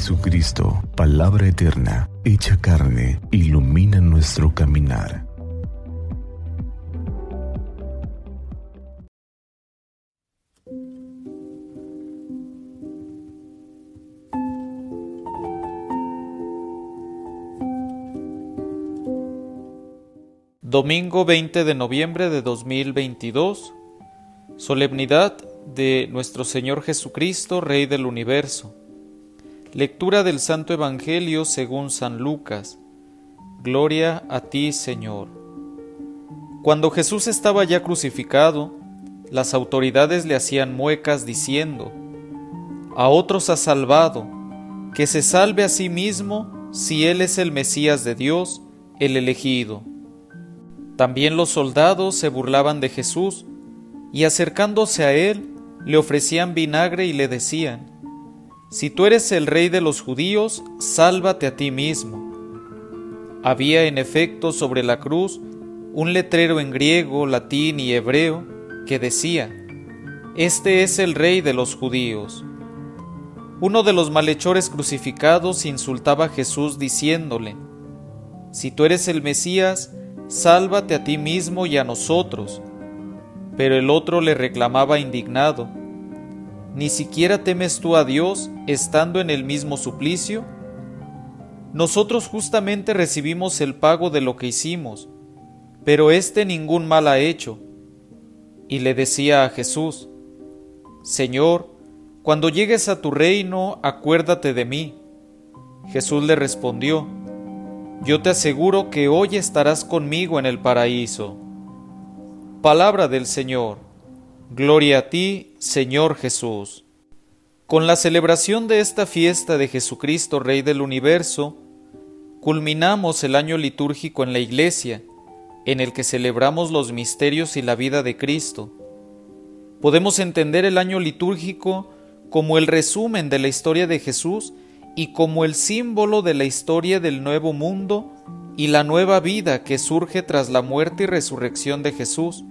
Jesucristo, palabra eterna, hecha carne, ilumina nuestro caminar. Domingo 20 de noviembre de 2022, solemnidad de nuestro Señor Jesucristo, Rey del Universo. Lectura del Santo Evangelio según San Lucas. Gloria a ti, Señor. Cuando Jesús estaba ya crucificado, las autoridades le hacían muecas diciendo, A otros ha salvado, que se salve a sí mismo si Él es el Mesías de Dios, el elegido. También los soldados se burlaban de Jesús, y acercándose a Él, le ofrecían vinagre y le decían, si tú eres el rey de los judíos, sálvate a ti mismo. Había en efecto sobre la cruz un letrero en griego, latín y hebreo que decía, Este es el rey de los judíos. Uno de los malhechores crucificados insultaba a Jesús diciéndole, Si tú eres el Mesías, sálvate a ti mismo y a nosotros. Pero el otro le reclamaba indignado, ¿Ni siquiera temes tú a Dios estando en el mismo suplicio? Nosotros justamente recibimos el pago de lo que hicimos, pero éste ningún mal ha hecho. Y le decía a Jesús, Señor, cuando llegues a tu reino, acuérdate de mí. Jesús le respondió, Yo te aseguro que hoy estarás conmigo en el paraíso. Palabra del Señor. Gloria a ti, Señor Jesús. Con la celebración de esta fiesta de Jesucristo, Rey del Universo, culminamos el año litúrgico en la Iglesia, en el que celebramos los misterios y la vida de Cristo. Podemos entender el año litúrgico como el resumen de la historia de Jesús y como el símbolo de la historia del nuevo mundo y la nueva vida que surge tras la muerte y resurrección de Jesús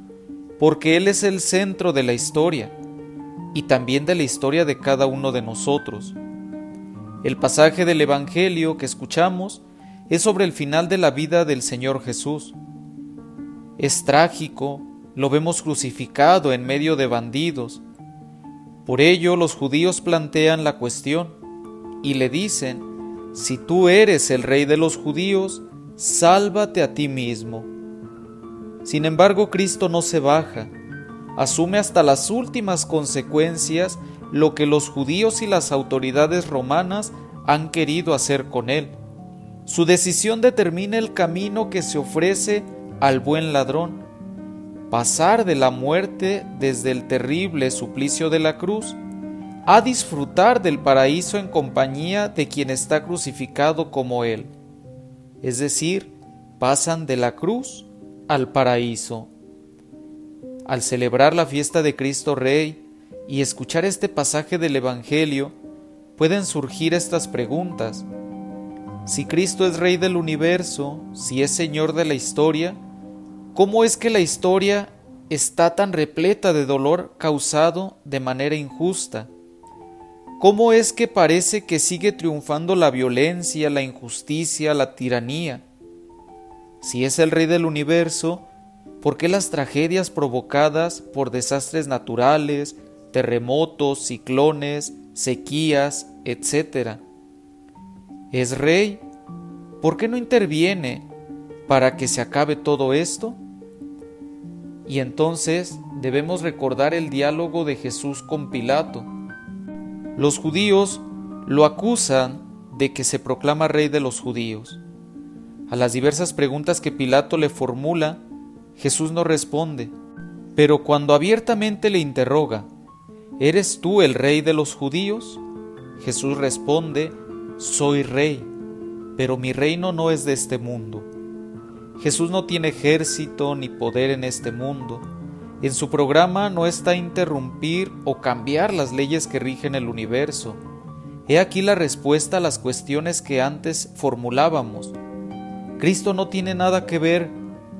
porque Él es el centro de la historia y también de la historia de cada uno de nosotros. El pasaje del Evangelio que escuchamos es sobre el final de la vida del Señor Jesús. Es trágico, lo vemos crucificado en medio de bandidos. Por ello los judíos plantean la cuestión y le dicen, si tú eres el rey de los judíos, sálvate a ti mismo. Sin embargo, Cristo no se baja, asume hasta las últimas consecuencias lo que los judíos y las autoridades romanas han querido hacer con él. Su decisión determina el camino que se ofrece al buen ladrón, pasar de la muerte desde el terrible suplicio de la cruz a disfrutar del paraíso en compañía de quien está crucificado como él. Es decir, pasan de la cruz al paraíso. Al celebrar la fiesta de Cristo Rey y escuchar este pasaje del Evangelio, pueden surgir estas preguntas. Si Cristo es Rey del universo, si es Señor de la historia, ¿cómo es que la historia está tan repleta de dolor causado de manera injusta? ¿Cómo es que parece que sigue triunfando la violencia, la injusticia, la tiranía? Si es el Rey del universo, ¿por qué las tragedias provocadas por desastres naturales, terremotos, ciclones, sequías, etcétera? ¿Es Rey? ¿Por qué no interviene para que se acabe todo esto? Y entonces debemos recordar el diálogo de Jesús con Pilato. Los judíos lo acusan de que se proclama rey de los judíos. A las diversas preguntas que Pilato le formula, Jesús no responde, pero cuando abiertamente le interroga, ¿eres tú el rey de los judíos? Jesús responde, soy rey, pero mi reino no es de este mundo. Jesús no tiene ejército ni poder en este mundo. En su programa no está interrumpir o cambiar las leyes que rigen el universo. He aquí la respuesta a las cuestiones que antes formulábamos. Cristo no tiene nada que ver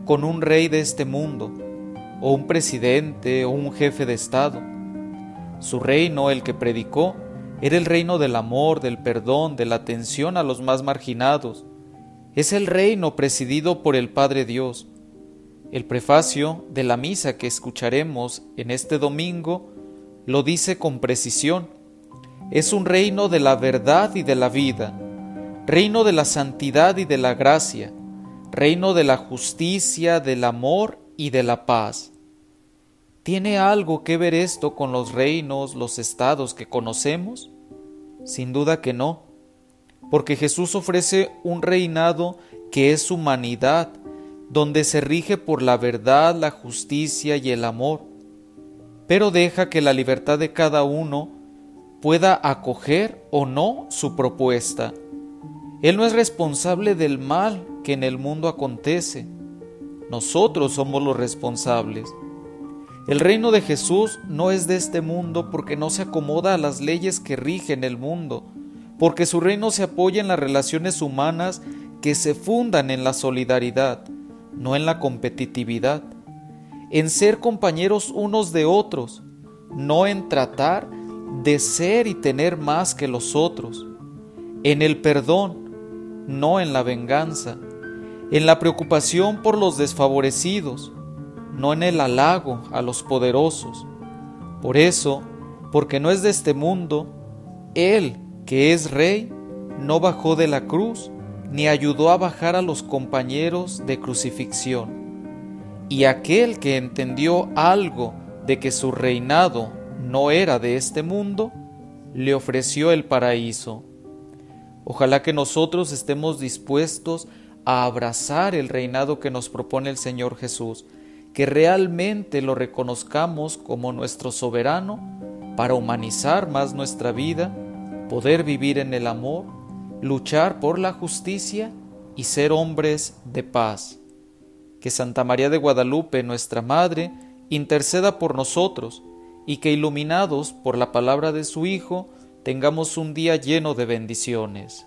con un rey de este mundo, o un presidente o un jefe de Estado. Su reino, el que predicó, Era el reino del amor, del perdón, de la atención a los más marginados. Es el reino presidido por el Padre Dios. El prefacio de la misa que escucharemos en este domingo lo dice con precisión. Es un reino de la verdad y de la vida, reino de la santidad y de la gracia, reino de la justicia, del amor y de la paz. ¿Tiene algo que ver esto con los reinos, los estados que conocemos? Sin duda que no, porque Jesús ofrece un reinado que es humanidad, donde se rige por la verdad, la justicia y el amor, pero deja que la libertad de cada uno pueda acoger o no su propuesta. Él no es responsable del mal que en el mundo acontece. Nosotros somos los responsables. El reino de Jesús no es de este mundo porque no se acomoda a las leyes que rigen el mundo, porque su reino se apoya en las relaciones humanas que se fundan en la solidaridad, no en la competitividad, en ser compañeros unos de otros, no en tratar de ser y tener más que los otros, en el perdón, no en la venganza, en la preocupación por los desfavorecidos, no en el halago a los poderosos. Por eso, porque no es de este mundo, Él, que es Rey, no bajó de la cruz, ni ayudó a bajar a los compañeros de crucifixión. Y aquel que entendió algo de que su reinado no era de este mundo, le ofreció el paraíso. Ojalá que nosotros estemos dispuestos a abrazar el reinado que nos propone el Señor Jesús, que realmente lo reconozcamos como nuestro soberano para humanizar más nuestra vida, poder vivir en el amor, luchar por la justicia y ser hombres de paz. Que Santa María de Guadalupe, nuestra Madre, interceda por nosotros y que iluminados por la palabra de su Hijo, tengamos un día lleno de bendiciones.